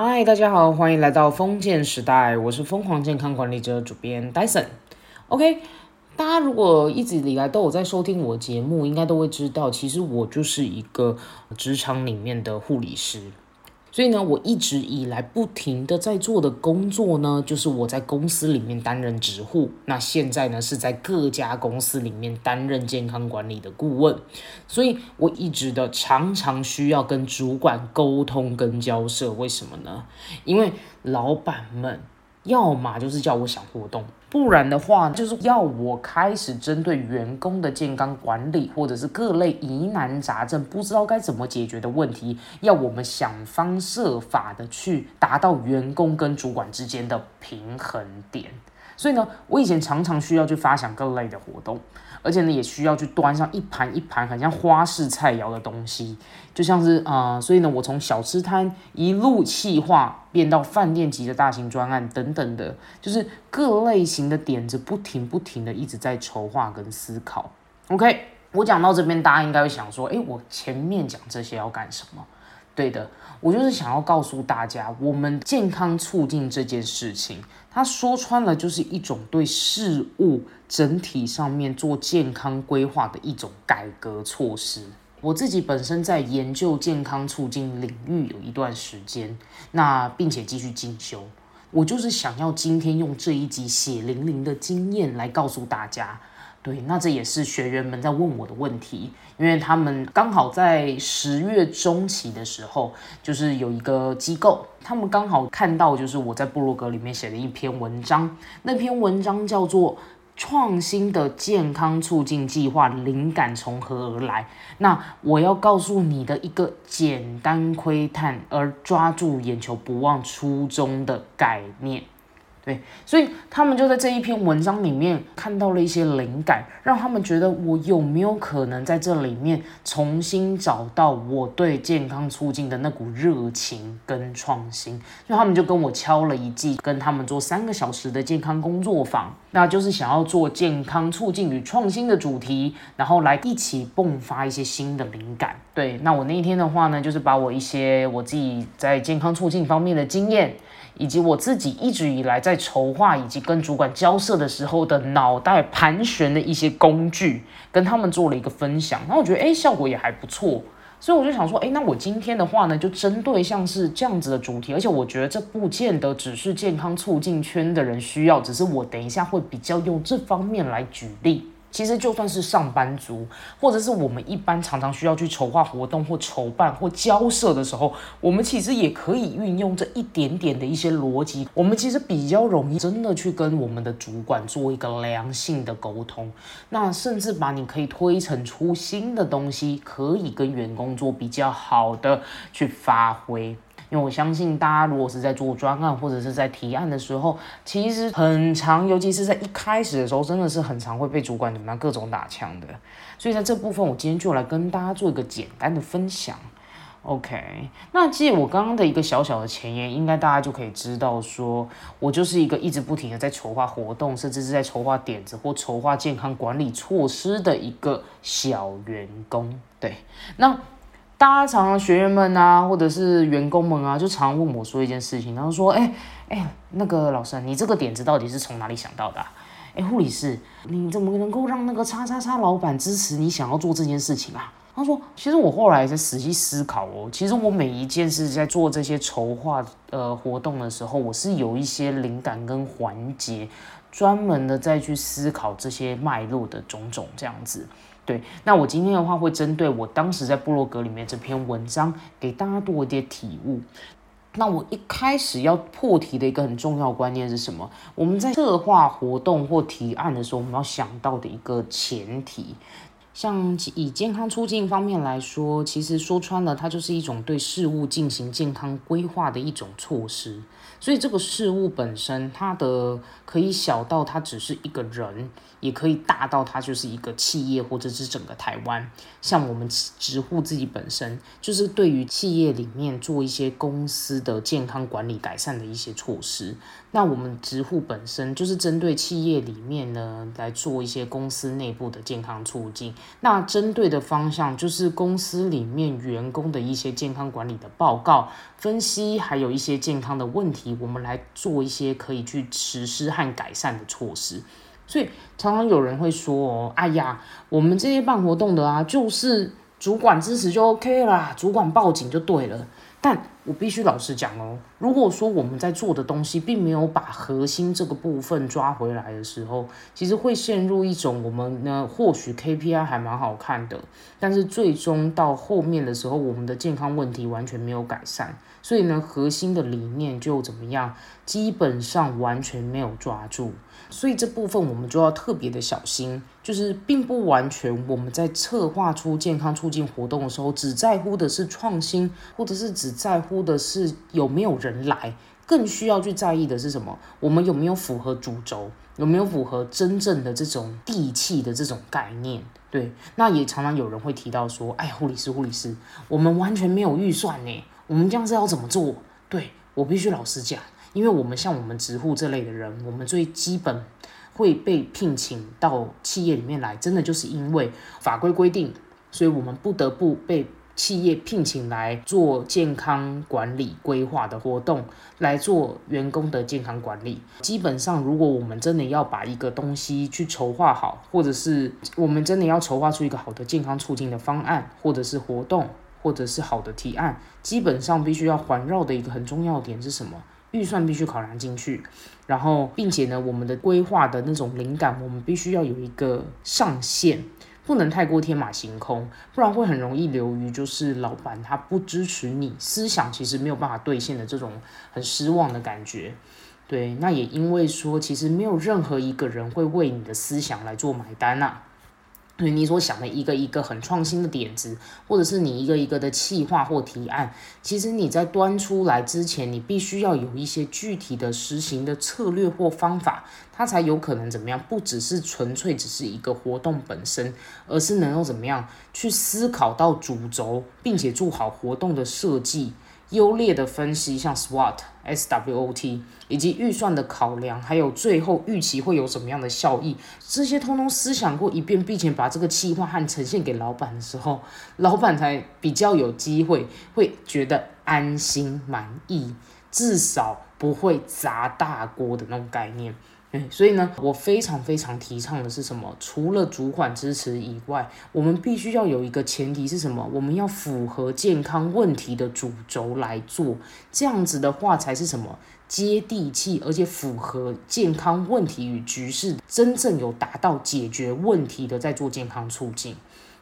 嗨，大家好，欢迎来到封建时代，我是疯狂健康管理者主编 Dyson。OK，大家如果一直以来都有在收听我节目，应该都会知道，其实我就是一个职场里面的护理师。所以呢，我一直以来不停的在做的工作呢，就是我在公司里面担任职护。那现在呢，是在各家公司里面担任健康管理的顾问。所以我一直的常常需要跟主管沟通跟交涉。为什么呢？因为老板们。要么就是叫我想活动，不然的话就是要我开始针对员工的健康管理，或者是各类疑难杂症不知道该怎么解决的问题，要我们想方设法的去达到员工跟主管之间的平衡点。所以呢，我以前常常需要去发想各类的活动。而且呢，也需要去端上一盘一盘很像花式菜肴的东西，就像是啊，所以呢，我从小吃摊一路气化变到饭店级的大型专案等等的，就是各类型的点子不停不停的一直在筹划跟思考。OK，我讲到这边，大家应该会想说，诶，我前面讲这些要干什么？对的，我就是想要告诉大家，我们健康促进这件事情，它说穿了就是一种对事物整体上面做健康规划的一种改革措施。我自己本身在研究健康促进领域有一段时间，那并且继续进修，我就是想要今天用这一集血淋淋的经验来告诉大家。对，那这也是学员们在问我的问题，因为他们刚好在十月中期的时候，就是有一个机构，他们刚好看到就是我在部落格里面写的一篇文章，那篇文章叫做《创新的健康促进计划灵感从何而来》，那我要告诉你的一个简单窥探而抓住眼球不忘初衷的概念。对，所以他们就在这一篇文章里面看到了一些灵感，让他们觉得我有没有可能在这里面重新找到我对健康促进的那股热情跟创新。所以他们就跟我敲了一记，跟他们做三个小时的健康工作坊，那就是想要做健康促进与创新的主题，然后来一起迸发一些新的灵感。对，那我那一天的话呢，就是把我一些我自己在健康促进方面的经验。以及我自己一直以来在筹划以及跟主管交涉的时候的脑袋盘旋的一些工具，跟他们做了一个分享，然后我觉得哎效果也还不错，所以我就想说，哎，那我今天的话呢，就针对像是这样子的主题，而且我觉得这不见得只是健康促进圈的人需要，只是我等一下会比较用这方面来举例。其实就算是上班族，或者是我们一般常常需要去筹划活动或筹办或交涉的时候，我们其实也可以运用这一点点的一些逻辑，我们其实比较容易真的去跟我们的主管做一个良性的沟通，那甚至把你可以推陈出新的东西，可以跟员工做比较好的去发挥。因为我相信大家，如果是在做专案或者是在提案的时候，其实很常，尤其是在一开始的时候，真的是很常会被主管怎么样各种打枪的。所以在这部分，我今天就来跟大家做一个简单的分享。OK，那借我刚刚的一个小小的前言，应该大家就可以知道，说我就是一个一直不停的在筹划活动，甚至是在筹划点子或筹划健康管理措施的一个小员工。对，那。大家常常学员们啊，或者是员工们啊，就常问我说一件事情，然后说，哎哎，那个老师，你这个点子到底是从哪里想到的？哎，护理师，你怎么能够让那个叉叉叉老板支持你想要做这件事情啊？他说，其实我后来在仔细思考哦，其实我每一件事在做这些筹划呃活动的时候，我是有一些灵感跟环节，专门的再去思考这些脉络的种种这样子。对，那我今天的话会针对我当时在部落格里面这篇文章，给大家多一点体悟。那我一开始要破题的一个很重要观念是什么？我们在策划活动或提案的时候，我们要想到的一个前提。像以健康促进方面来说，其实说穿了，它就是一种对事物进行健康规划的一种措施。所以这个事物本身，它的可以小到它只是一个人，也可以大到它就是一个企业或者是整个台湾。像我们直护自己本身，就是对于企业里面做一些公司的健康管理改善的一些措施。那我们直户本身就是针对企业里面呢来做一些公司内部的健康促进。那针对的方向就是公司里面员工的一些健康管理的报告分析，还有一些健康的问题，我们来做一些可以去实施和改善的措施。所以常常有人会说：“哦，哎呀，我们这些办活动的啊，就是主管支持就 OK 啦，主管报警就对了。”但我必须老实讲哦，如果说我们在做的东西并没有把核心这个部分抓回来的时候，其实会陷入一种我们呢或许 KPI 还蛮好看的，但是最终到后面的时候，我们的健康问题完全没有改善，所以呢核心的理念就怎么样，基本上完全没有抓住。所以这部分我们就要特别的小心，就是并不完全我们在策划出健康促进活动的时候，只在乎的是创新，或者是只在乎的是有没有人来，更需要去在意的是什么？我们有没有符合主轴？有没有符合真正的这种地气的这种概念？对，那也常常有人会提到说，哎，护理师，护理师，我们完全没有预算呢，我们这样子要怎么做？对我必须老实讲。因为我们像我们职护这类的人，我们最基本会被聘请到企业里面来，真的就是因为法规规定，所以我们不得不被企业聘请来做健康管理规划的活动，来做员工的健康管理。基本上，如果我们真的要把一个东西去筹划好，或者是我们真的要筹划出一个好的健康促进的方案，或者是活动，或者是好的提案，基本上必须要环绕的一个很重要点是什么？预算必须考量进去，然后并且呢，我们的规划的那种灵感，我们必须要有一个上限，不能太过天马行空，不然会很容易流于就是老板他不支持你思想，其实没有办法兑现的这种很失望的感觉。对，那也因为说，其实没有任何一个人会为你的思想来做买单呐。你所想的一个一个很创新的点子，或者是你一个一个的企划或提案，其实你在端出来之前，你必须要有一些具体的实行的策略或方法，它才有可能怎么样？不只是纯粹只是一个活动本身，而是能够怎么样去思考到主轴，并且做好活动的设计。优劣的分析，像 SWOT、SWOT，以及预算的考量，还有最后预期会有什么样的效益，这些通通思想过一遍，并且把这个计划和呈现给老板的时候，老板才比较有机会会觉得安心满意，至少不会砸大锅的那种概念。所以呢，我非常非常提倡的是什么？除了主管支持以外，我们必须要有一个前提是什么？我们要符合健康问题的主轴来做，这样子的话才是什么接地气，而且符合健康问题与局势，真正有达到解决问题的，在做健康促进。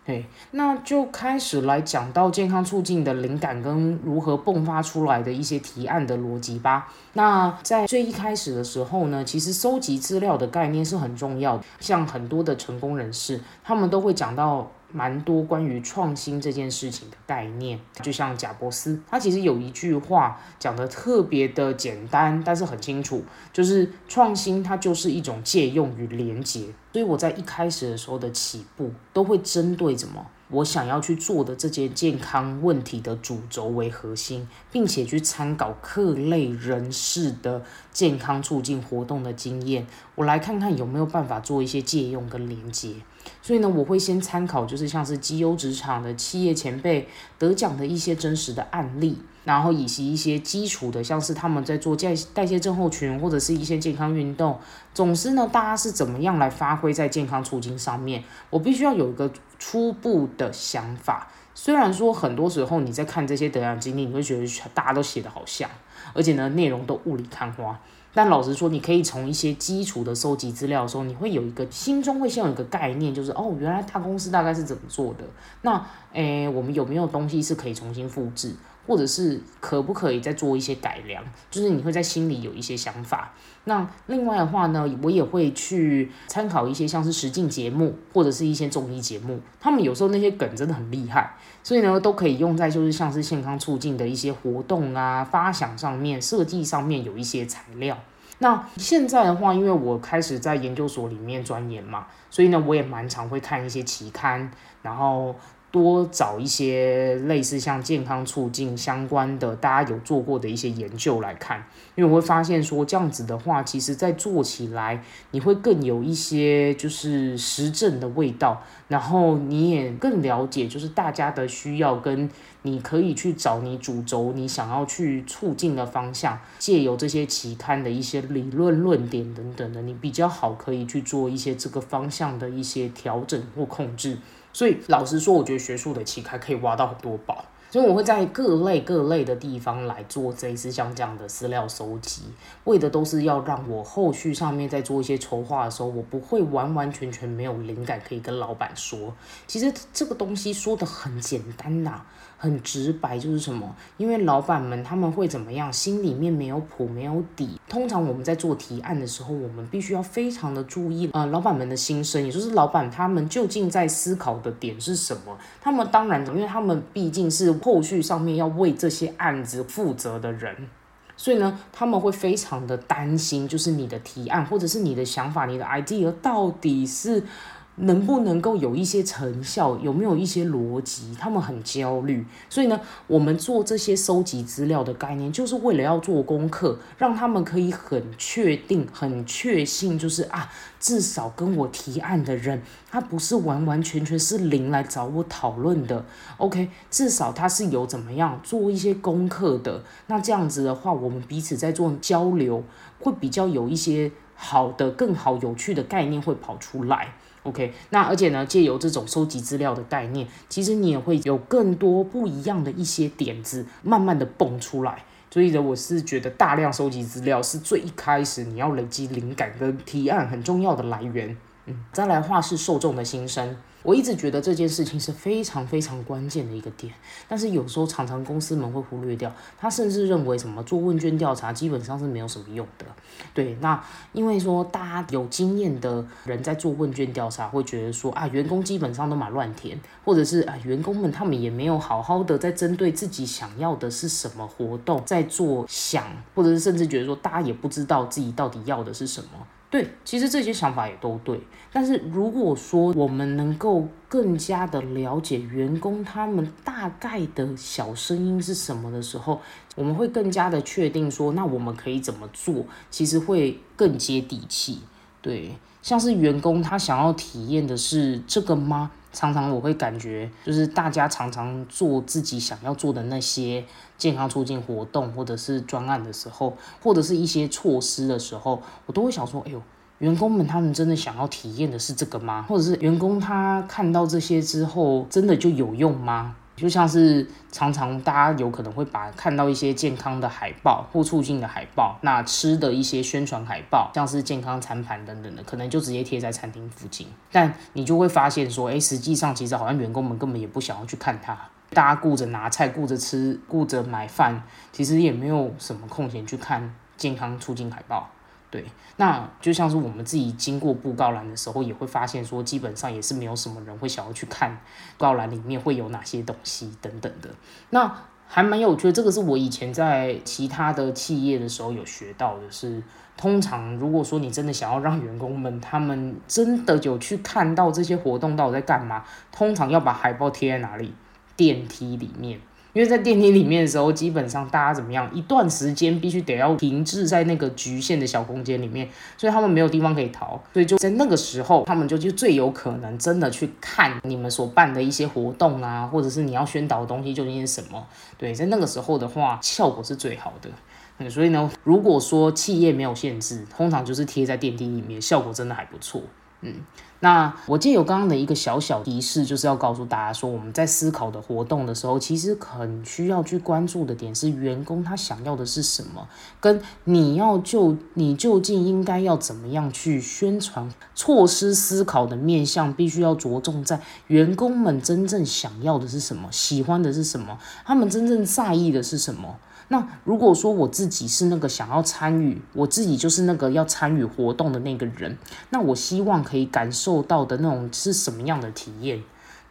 对，那就开始来讲到健康促进的灵感跟如何迸发出来的一些提案的逻辑吧。那在最一开始的时候呢，其实收集资料的概念是很重要的。像很多的成功人士，他们都会讲到。蛮多关于创新这件事情的概念，就像贾伯斯，他其实有一句话讲的特别的简单，但是很清楚，就是创新它就是一种借用与连接。所以我在一开始的时候的起步，都会针对什么我想要去做的这些健康问题的主轴为核心，并且去参考各类人士的健康促进活动的经验，我来看看有没有办法做一些借用跟连接。所以呢，我会先参考，就是像是绩优职场的企业前辈得奖的一些真实的案例，然后以及一些基础的，像是他们在做代代谢症候群或者是一些健康运动。总之呢，大家是怎么样来发挥在健康促进上面，我必须要有一个初步的想法。虽然说很多时候你在看这些得奖经历，你会觉得大家都写的好像，而且呢，内容都雾里看花。但老实说，你可以从一些基础的收集资料的时候，你会有一个心中会先有一个概念，就是哦，原来大公司大概是怎么做的。那诶，我们有没有东西是可以重新复制，或者是可不可以再做一些改良？就是你会在心里有一些想法。那另外的话呢，我也会去参考一些像是实境节目或者是一些综艺节目，他们有时候那些梗真的很厉害，所以呢，都可以用在就是像是健康促进的一些活动啊、发想上面、设计上面有一些材料。那现在的话，因为我开始在研究所里面钻研嘛，所以呢，我也蛮常会看一些期刊，然后。多找一些类似像健康促进相关的，大家有做过的一些研究来看，因为我会发现说这样子的话，其实在做起来你会更有一些就是实证的味道，然后你也更了解就是大家的需要跟你可以去找你主轴你想要去促进的方向，借由这些期刊的一些理论论点等等的，你比较好可以去做一些这个方向的一些调整或控制。所以老实说，我觉得学术的期刊可以挖到很多宝，所以我会在各类各类的地方来做这一次像这样的资料收集，为的都是要让我后续上面在做一些筹划的时候，我不会完完全全没有灵感可以跟老板说。其实这个东西说的很简单呐。很直白，就是什么？因为老板们他们会怎么样？心里面没有谱，没有底。通常我们在做提案的时候，我们必须要非常的注意呃，老板们的心声，也就是老板他们究竟在思考的点是什么？他们当然，因为他们毕竟是后续上面要为这些案子负责的人，所以呢，他们会非常的担心，就是你的提案或者是你的想法、你的 idea 到底是。能不能够有一些成效？有没有一些逻辑？他们很焦虑，所以呢，我们做这些收集资料的概念，就是为了要做功课，让他们可以很确定、很确信，就是啊，至少跟我提案的人，他不是完完全全是零来找我讨论的。OK，至少他是有怎么样做一些功课的。那这样子的话，我们彼此在做交流，会比较有一些好的、更好、有趣的概念会跑出来。OK，那而且呢，借由这种收集资料的概念，其实你也会有更多不一样的一些点子，慢慢的蹦出来。所以呢，我是觉得大量收集资料是最一开始你要累积灵感跟提案很重要的来源。嗯，再来话是受众的心声。我一直觉得这件事情是非常非常关键的一个点，但是有时候常常公司们会忽略掉。他甚至认为什么做问卷调查基本上是没有什么用的。对，那因为说大家有经验的人在做问卷调查，会觉得说啊，员工基本上都蛮乱填，或者是啊，员工们他们也没有好好的在针对自己想要的是什么活动在做想，或者是甚至觉得说大家也不知道自己到底要的是什么。对，其实这些想法也都对，但是如果说我们能够更加的了解员工他们大概的小声音是什么的时候，我们会更加的确定说，那我们可以怎么做，其实会更接地气。对，像是员工他想要体验的是这个吗？常常我会感觉，就是大家常常做自己想要做的那些健康促进活动，或者是专案的时候，或者是一些措施的时候，我都会想说，哎呦，员工们他们真的想要体验的是这个吗？或者是员工他看到这些之后，真的就有用吗？就像是常常大家有可能会把看到一些健康的海报或促进的海报，那吃的一些宣传海报，像是健康餐盘等等的，可能就直接贴在餐厅附近。但你就会发现说，哎，实际上其实好像员工们根本也不想要去看它，大家顾着拿菜、顾着吃、顾着买饭，其实也没有什么空闲去看健康促进海报。对，那就像是我们自己经过布告栏的时候，也会发现说，基本上也是没有什么人会想要去看告栏里面会有哪些东西等等的。那还蛮有趣的，这个是我以前在其他的企业的时候有学到的，是通常如果说你真的想要让员工们他们真的有去看到这些活动到底在干嘛，通常要把海报贴在哪里？电梯里面。因为在电梯里面的时候，基本上大家怎么样，一段时间必须得要停滞在那个局限的小空间里面，所以他们没有地方可以逃，所以就在那个时候，他们就就最有可能真的去看你们所办的一些活动啊，或者是你要宣导的东西究竟是什么。对，在那个时候的话，效果是最好的。嗯，所以呢，如果说企业没有限制，通常就是贴在电梯里面，效果真的还不错。嗯。那我借有刚刚的一个小小提示，就是要告诉大家说，我们在思考的活动的时候，其实很需要去关注的点是员工他想要的是什么，跟你要就你究竟应该要怎么样去宣传措施思考的面向，必须要着重在员工们真正想要的是什么，喜欢的是什么，他们真正在意的是什么。那如果说我自己是那个想要参与，我自己就是那个要参与活动的那个人，那我希望可以感受到的那种是什么样的体验？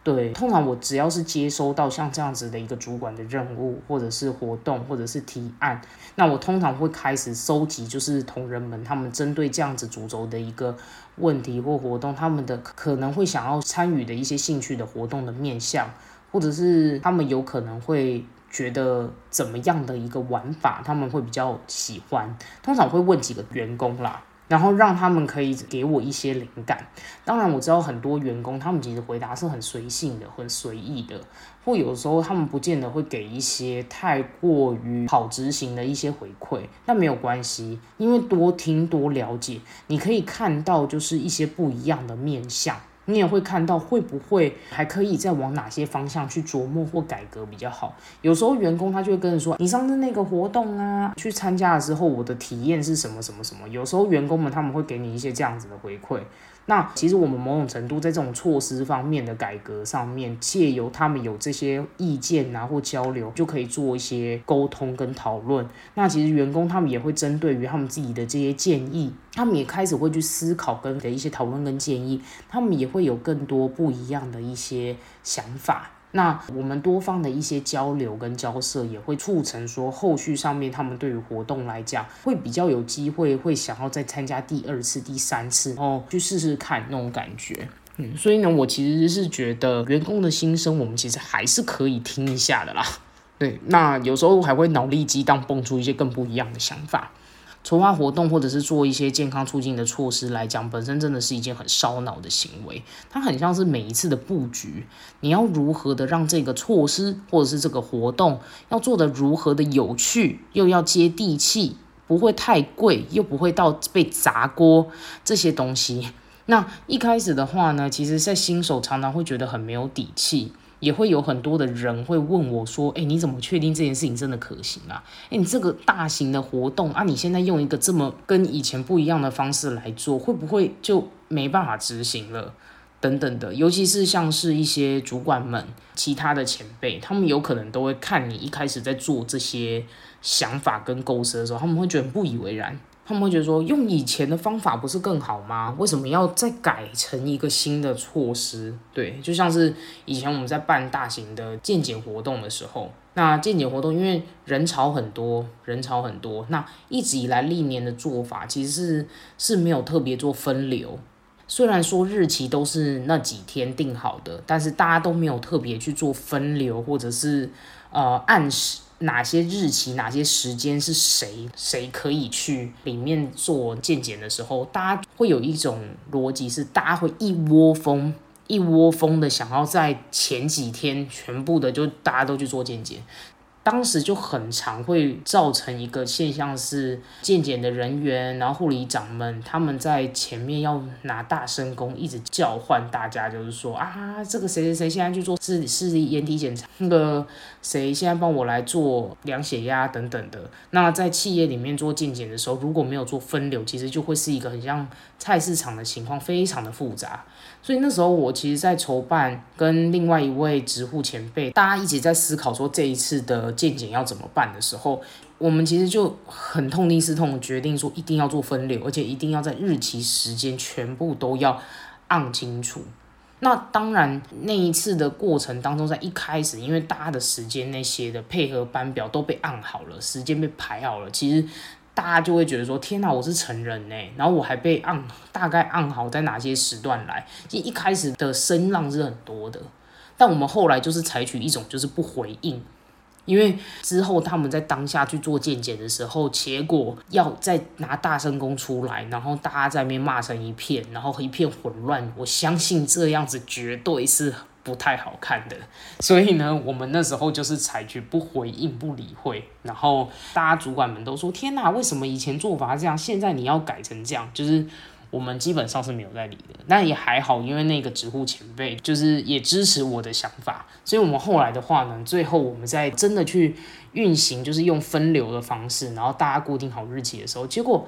对，通常我只要是接收到像这样子的一个主管的任务，或者是活动，或者是提案，那我通常会开始收集，就是同仁们他们针对这样子主轴的一个问题或活动，他们的可能会想要参与的一些兴趣的活动的面向。或者是他们有可能会觉得怎么样的一个玩法，他们会比较喜欢。通常会问几个员工啦。然后让他们可以给我一些灵感。当然，我知道很多员工他们其实回答是很随性的、很随意的，或有时候他们不见得会给一些太过于好执行的一些回馈。但没有关系，因为多听多了解，你可以看到就是一些不一样的面相。你也会看到会不会还可以再往哪些方向去琢磨或改革比较好。有时候员工他就会跟你说：“你上次那个活动啊，去参加的时候，我的体验是什么什么什么。”有时候员工们他们会给你一些这样子的回馈。那其实我们某种程度在这种措施方面的改革上面，借由他们有这些意见啊或交流，就可以做一些沟通跟讨论。那其实员工他们也会针对于他们自己的这些建议，他们也开始会去思考跟的一些讨论跟建议，他们也会有更多不一样的一些想法。那我们多方的一些交流跟交涉，也会促成说后续上面他们对于活动来讲，会比较有机会，会想要再参加第二次、第三次，然后去试试看那种感觉。嗯，所以呢，我其实是觉得员工的心声，我们其实还是可以听一下的啦。对，那有时候还会脑力激荡，蹦出一些更不一样的想法。筹划活动或者是做一些健康促进的措施来讲，本身真的是一件很烧脑的行为。它很像是每一次的布局，你要如何的让这个措施或者是这个活动要做的如何的有趣，又要接地气，不会太贵，又不会到被砸锅这些东西。那一开始的话呢，其实在新手常常会觉得很没有底气。也会有很多的人会问我说：“哎，你怎么确定这件事情真的可行啊？哎，你这个大型的活动啊，你现在用一个这么跟以前不一样的方式来做，会不会就没办法执行了？等等的，尤其是像是一些主管们、其他的前辈，他们有可能都会看你一开始在做这些想法跟构思的时候，他们会觉得不以为然。”他们会觉得说，用以前的方法不是更好吗？为什么要再改成一个新的措施？对，就像是以前我们在办大型的健检活动的时候，那健检活动因为人潮很多，人潮很多，那一直以来历年的做法其实是是没有特别做分流。虽然说日期都是那几天定好的，但是大家都没有特别去做分流，或者是呃按时。哪些日期、哪些时间是谁谁可以去里面做健检的时候，大家会有一种逻辑是，大家会一窝蜂、一窝蜂的想要在前几天全部的就大家都去做健检。当时就很常会造成一个现象是，健检的人员，然后护理长们，他们在前面要拿大声公，一直叫唤大家，就是说啊，这个谁谁谁现在去做视视力眼底检查，那个谁现在帮我来做量血压等等的。那在企业里面做健检的时候，如果没有做分流，其实就会是一个很像菜市场的情况，非常的复杂。所以那时候我其实，在筹办跟另外一位直护前辈，大家一起在思考说这一次的健检要怎么办的时候，我们其实就很痛定思痛，决定说一定要做分流，而且一定要在日期时间全部都要按清楚。那当然，那一次的过程当中，在一开始，因为大家的时间那些的配合班表都被按好了，时间被排好了，其实。大家就会觉得说：“天哪，我是成人呢，然后我还被按大概按好在哪些时段来。”其实一开始的声浪是很多的，但我们后来就是采取一种就是不回应，因为之后他们在当下去做健检的时候，结果要再拿大声公出来，然后大家在那边骂成一片，然后一片混乱。我相信这样子绝对是。不太好看的，所以呢，我们那时候就是采取不回应、不理会，然后大家主管们都说：“天哪，为什么以前做法这样，现在你要改成这样？”就是我们基本上是没有在理的。那也还好，因为那个职护前辈就是也支持我的想法，所以我们后来的话呢，最后我们在真的去运行，就是用分流的方式，然后大家固定好日期的时候，结果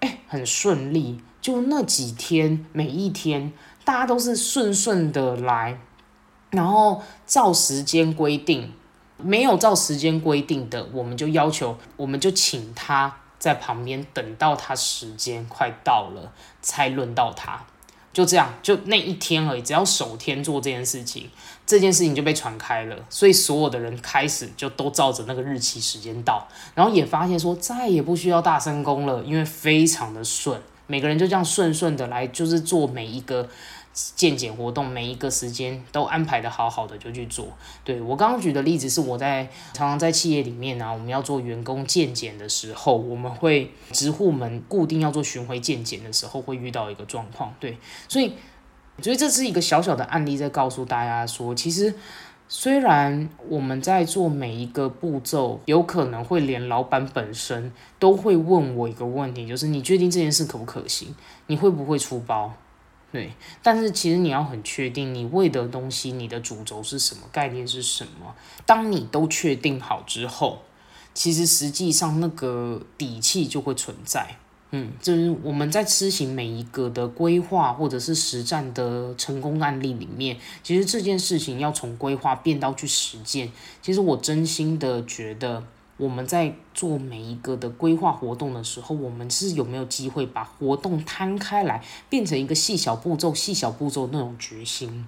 哎很顺利，就那几天每一天大家都是顺顺的来。然后照时间规定，没有照时间规定的，我们就要求，我们就请他在旁边等到他时间快到了才轮到他，就这样，就那一天而已，只要首天做这件事情，这件事情就被传开了，所以所有的人开始就都照着那个日期时间到，然后也发现说再也不需要大声公了，因为非常的顺。每个人就这样顺顺的来，就是做每一个健检活动，每一个时间都安排的好好的就去做。对我刚刚举的例子是我在常常在企业里面呢，我们要做员工健检的时候，我们会职户们固定要做巡回健检的时候会遇到一个状况。对，所以所以这是一个小小的案例，在告诉大家说，其实。虽然我们在做每一个步骤，有可能会连老板本身都会问我一个问题，就是你确定这件事可不可行？你会不会出包？对，但是其实你要很确定你为的东西，你的主轴是什么，概念是什么。当你都确定好之后，其实实际上那个底气就会存在。嗯，就是我们在施行每一个的规划或者是实战的成功案例里面，其实这件事情要从规划变到去实践。其实我真心的觉得，我们在做每一个的规划活动的时候，我们是有没有机会把活动摊开来，变成一个细小步骤、细小步骤那种决心。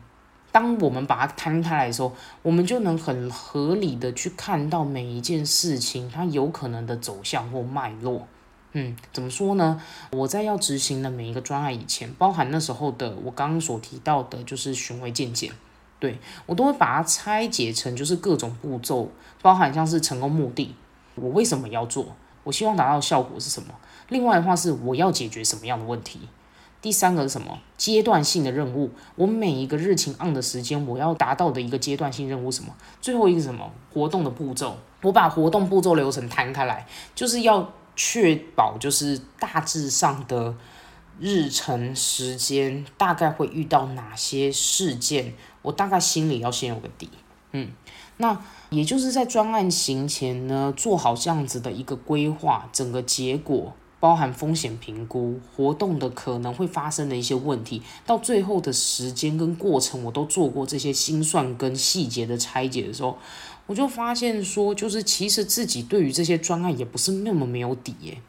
当我们把它摊开来的时候，我们就能很合理的去看到每一件事情它有可能的走向或脉络。嗯，怎么说呢？我在要执行的每一个专案以前，包含那时候的我刚刚所提到的，就是巡回见检，对我都会把它拆解成就是各种步骤，包含像是成功目的，我为什么要做，我希望达到效果是什么。另外的话是我要解决什么样的问题。第三个是什么？阶段性的任务，我每一个日勤 on 的时间，我要达到的一个阶段性任务什么？最后一个是什么？活动的步骤，我把活动步骤流程摊开来，就是要。确保就是大致上的日程时间，大概会遇到哪些事件，我大概心里要先有个底。嗯，那也就是在专案行前呢，做好这样子的一个规划，整个结果包含风险评估、活动的可能会发生的一些问题，到最后的时间跟过程，我都做过这些心算跟细节的拆解的时候。我就发现说，就是其实自己对于这些专案也不是那么没有底耶。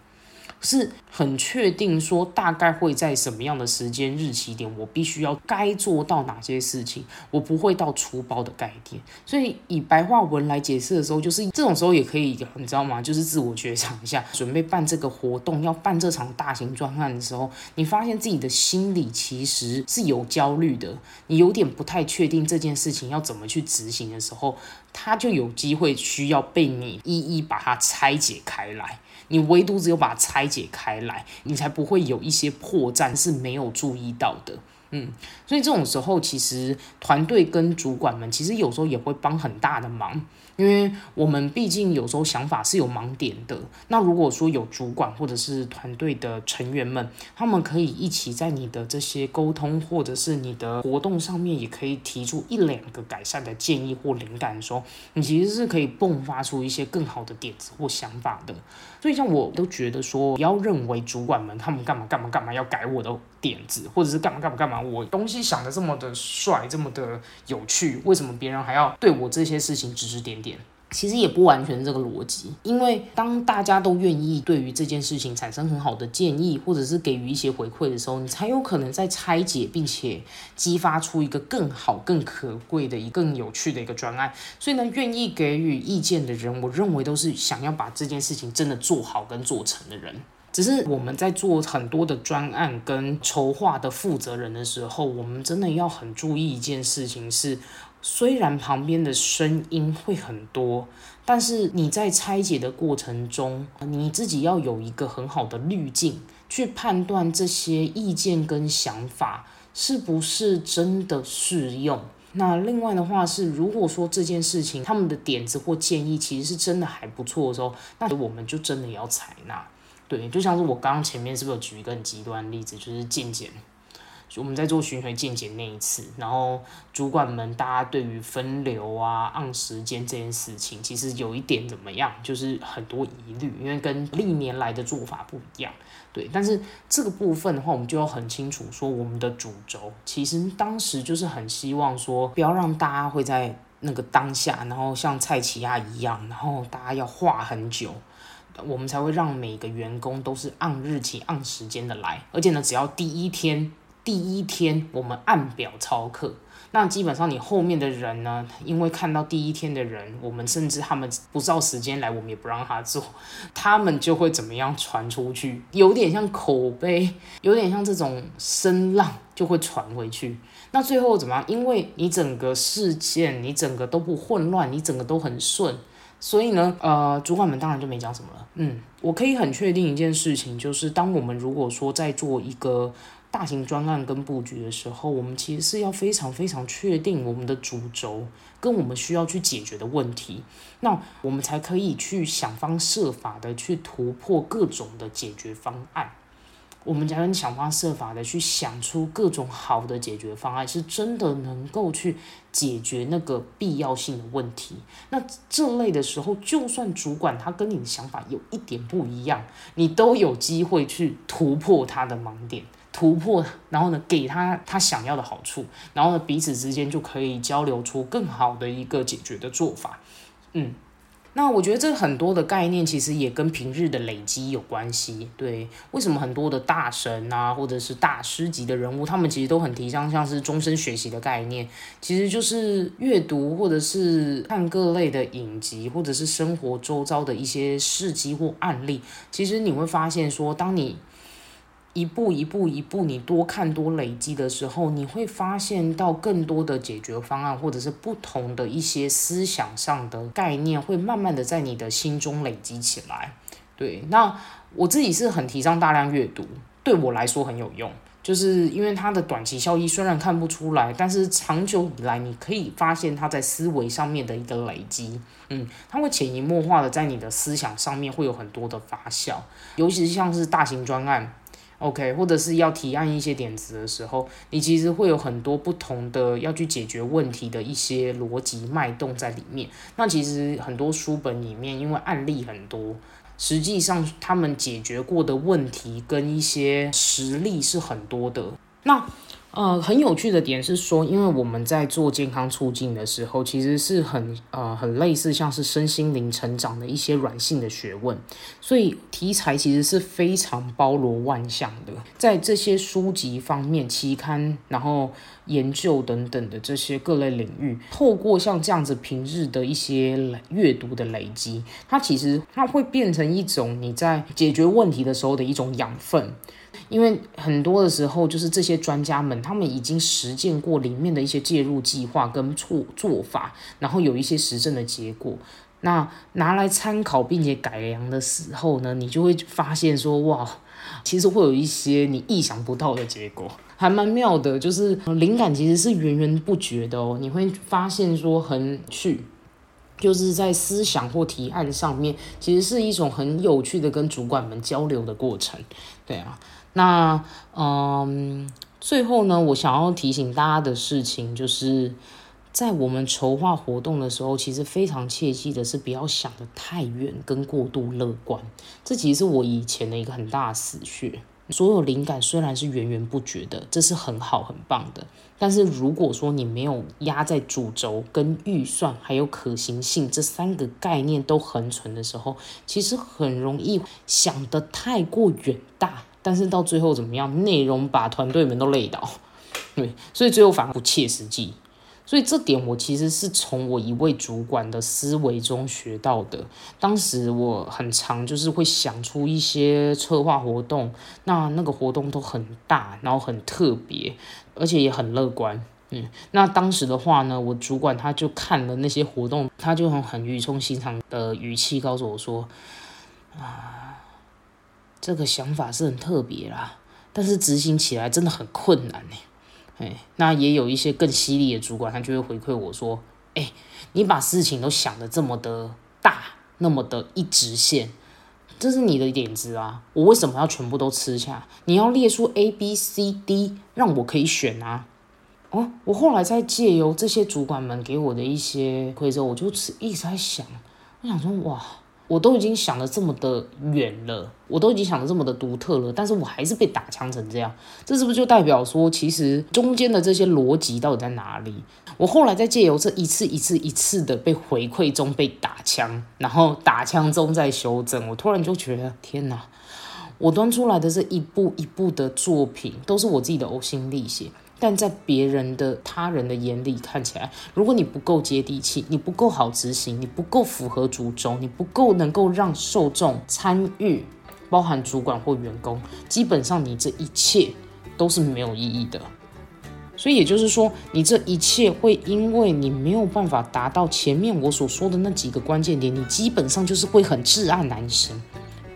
是很确定说大概会在什么样的时间日期点，我必须要该做到哪些事情，我不会到出包的概念。所以以白话文来解释的时候，就是这种时候也可以，你知道吗？就是自我觉察一下，准备办这个活动，要办这场大型专案的时候，你发现自己的心里其实是有焦虑的，你有点不太确定这件事情要怎么去执行的时候，他就有机会需要被你一一把它拆解开来。你唯独只有把它拆解开来，你才不会有一些破绽是没有注意到的。嗯，所以这种时候，其实团队跟主管们其实有时候也会帮很大的忙。因为我们毕竟有时候想法是有盲点的，那如果说有主管或者是团队的成员们，他们可以一起在你的这些沟通或者是你的活动上面，也可以提出一两个改善的建议或灵感的时候，你其实是可以迸发出一些更好的点子或想法的。所以像我都觉得说，不要认为主管们他们干嘛干嘛干嘛要改我的点子，或者是干嘛干嘛干嘛，我东西想的这么的帅，这么的有趣，为什么别人还要对我这些事情指指点点？其实也不完全这个逻辑，因为当大家都愿意对于这件事情产生很好的建议，或者是给予一些回馈的时候，你才有可能在拆解并且激发出一个更好、更可贵的、一个更有趣的一个专案。所以呢，愿意给予意见的人，我认为都是想要把这件事情真的做好跟做成的人。只是我们在做很多的专案跟筹划的负责人的时候，我们真的要很注意一件事情是。虽然旁边的声音会很多，但是你在拆解的过程中，你自己要有一个很好的滤镜，去判断这些意见跟想法是不是真的适用。那另外的话是，如果说这件事情他们的点子或建议其实是真的还不错的时候，那我们就真的要采纳。对，就像是我刚刚前面是不是有举一个很极端例子，就是渐渐。我们在做巡回见检那一次，然后主管们大家对于分流啊、按时间这件事情，其实有一点怎么样，就是很多疑虑，因为跟历年来的做法不一样。对，但是这个部分的话，我们就要很清楚说，我们的主轴其实当时就是很希望说，不要让大家会在那个当下，然后像蔡奇亚一样，然后大家要画很久，我们才会让每个员工都是按日期、按时间的来，而且呢，只要第一天。第一天我们按表操课。那基本上你后面的人呢，因为看到第一天的人，我们甚至他们不照时间来，我们也不让他做，他们就会怎么样传出去，有点像口碑，有点像这种声浪就会传回去。那最后怎么样？因为你整个事件，你整个都不混乱，你整个都很顺，所以呢，呃，主管们当然就没讲什么了。嗯，我可以很确定一件事情，就是当我们如果说在做一个。大型专案跟布局的时候，我们其实是要非常非常确定我们的主轴跟我们需要去解决的问题，那我们才可以去想方设法的去突破各种的解决方案。我们才能想方设法的去想出各种好的解决方案，是真的能够去解决那个必要性的问题。那这类的时候，就算主管他跟你的想法有一点不一样，你都有机会去突破他的盲点。突破，然后呢，给他他想要的好处，然后呢，彼此之间就可以交流出更好的一个解决的做法。嗯，那我觉得这很多的概念其实也跟平日的累积有关系。对，为什么很多的大神啊，或者是大师级的人物，他们其实都很提倡像是终身学习的概念，其实就是阅读或者是看各类的影集，或者是生活周遭的一些事迹或案例。其实你会发现说，当你一步一步一步，你多看多累积的时候，你会发现到更多的解决方案，或者是不同的一些思想上的概念，会慢慢的在你的心中累积起来。对，那我自己是很提倡大量阅读，对我来说很有用，就是因为它的短期效益虽然看不出来，但是长久以来你可以发现它在思维上面的一个累积，嗯，它会潜移默化的在你的思想上面会有很多的发酵，尤其是像是大型专案。OK，或者是要提案一些点子的时候，你其实会有很多不同的要去解决问题的一些逻辑脉动在里面。那其实很多书本里面，因为案例很多，实际上他们解决过的问题跟一些实例是很多的。那呃，很有趣的点是说，因为我们在做健康促进的时候，其实是很呃很类似像是身心灵成长的一些软性的学问，所以题材其实是非常包罗万象的。在这些书籍方面、期刊、然后研究等等的这些各类领域，透过像这样子平日的一些阅读的累积，它其实它会变成一种你在解决问题的时候的一种养分。因为很多的时候，就是这些专家们，他们已经实践过里面的一些介入计划跟做做法，然后有一些实证的结果，那拿来参考并且改良的时候呢，你就会发现说，哇，其实会有一些你意想不到的结果，还蛮妙的。就是灵感其实是源源不绝的哦，你会发现说很去。就是在思想或提案上面，其实是一种很有趣的跟主管们交流的过程，对啊。那嗯，最后呢，我想要提醒大家的事情，就是在我们筹划活动的时候，其实非常切记的是不要想的太远跟过度乐观，这其实是我以前的一个很大的死穴。所有灵感虽然是源源不绝的，这是很好很棒的。但是如果说你没有压在主轴、跟预算还有可行性这三个概念都很存的时候，其实很容易想得太过远大，但是到最后怎么样？内容把团队们都累倒，对，所以最后反而不切实际。所以这点我其实是从我一位主管的思维中学到的。当时我很常就是会想出一些策划活动，那那个活动都很大，然后很特别，而且也很乐观。嗯，那当时的话呢，我主管他就看了那些活动，他就很很语重心长的语气告诉我说：“啊，这个想法是很特别啦，但是执行起来真的很困难呢。”哎，那也有一些更犀利的主管，他就会回馈我说：“哎，你把事情都想的这么的大，那么的一直线，这是你的点子啊，我为什么要全部都吃下？你要列出 A、B、C、D，让我可以选啊。”哦，我后来在借由这些主管们给我的一些馈赠，我就一直在想，我想说，哇。我都已经想的这么的远了，我都已经想的这么的独特了，但是我还是被打枪成这样，这是不是就代表说，其实中间的这些逻辑到底在哪里？我后来在借由这一次一次一次的被回馈中被打枪，然后打枪中在修正，我突然就觉得天哪，我端出来的这一步一步的作品，都是我自己的呕心沥血。但在别人的他人的眼里看起来，如果你不够接地气，你不够好执行，你不够符合主轴，你不够能够让受众参与，包含主管或员工，基本上你这一切都是没有意义的。所以也就是说，你这一切会因为你没有办法达到前面我所说的那几个关键点，你基本上就是会很至暗难行。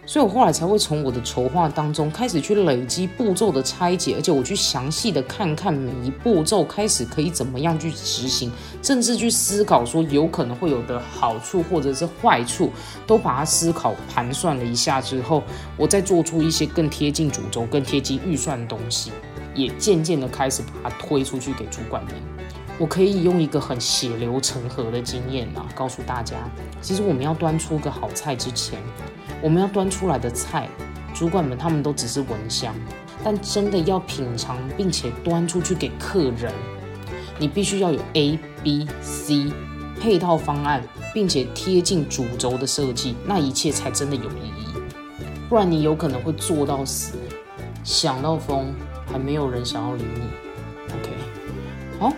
所以我后来才会从我的筹划当中开始去累积步骤的拆解，而且我去详细的看看每一步骤开始可以怎么样去执行，甚至去思考说有可能会有的好处或者是坏处，都把它思考盘算了一下之后，我再做出一些更贴近主轴、更贴近预算的东西，也渐渐的开始把它推出去给主管们。我可以用一个很血流成河的经验啊，告诉大家，其实我们要端出个好菜之前。我们要端出来的菜，主管们他们都只是闻香，但真的要品尝并且端出去给客人，你必须要有 A、B、C 配套方案，并且贴近主轴的设计，那一切才真的有意义。不然你有可能会做到死，想到疯，还没有人想要理你。OK，好，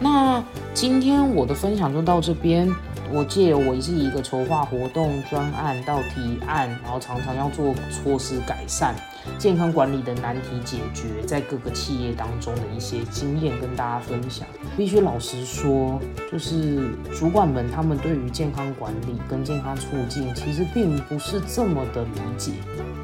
那今天我的分享就到这边。我借我是一个筹划活动专案到提案，然后常常要做措施改善。健康管理的难题解决，在各个企业当中的一些经验跟大家分享。必须老实说，就是主管们他们对于健康管理跟健康促进，其实并不是这么的理解，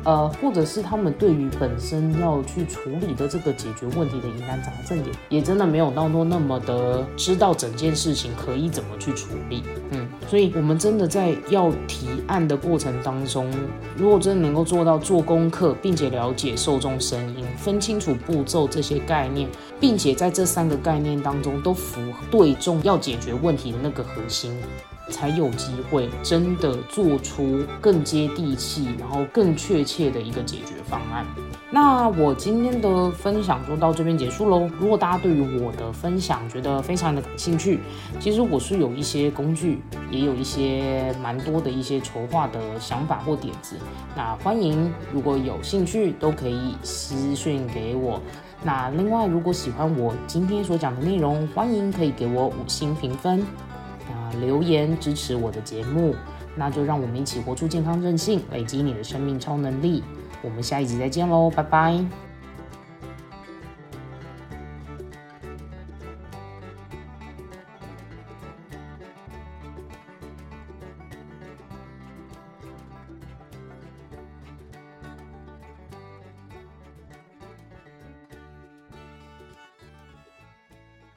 呃，或者是他们对于本身要去处理的这个解决问题的疑难杂症，也也真的没有到多那么的知道整件事情可以怎么去处理。嗯，所以我们真的在要提案的过程当中，如果真的能够做到做功课，并且了解受众声音，分清楚步骤这些概念，并且在这三个概念当中都符合对重要解决问题的那个核心。才有机会真的做出更接地气，然后更确切的一个解决方案。那我今天的分享就到这边结束喽。如果大家对于我的分享觉得非常的感兴趣，其实我是有一些工具，也有一些蛮多的一些筹划的想法或点子。那欢迎如果有兴趣都可以私讯给我。那另外如果喜欢我今天所讲的内容，欢迎可以给我五星评分。留言支持我的节目，那就让我们一起活出健康任性，累积你的生命超能力。我们下一集再见喽，拜拜。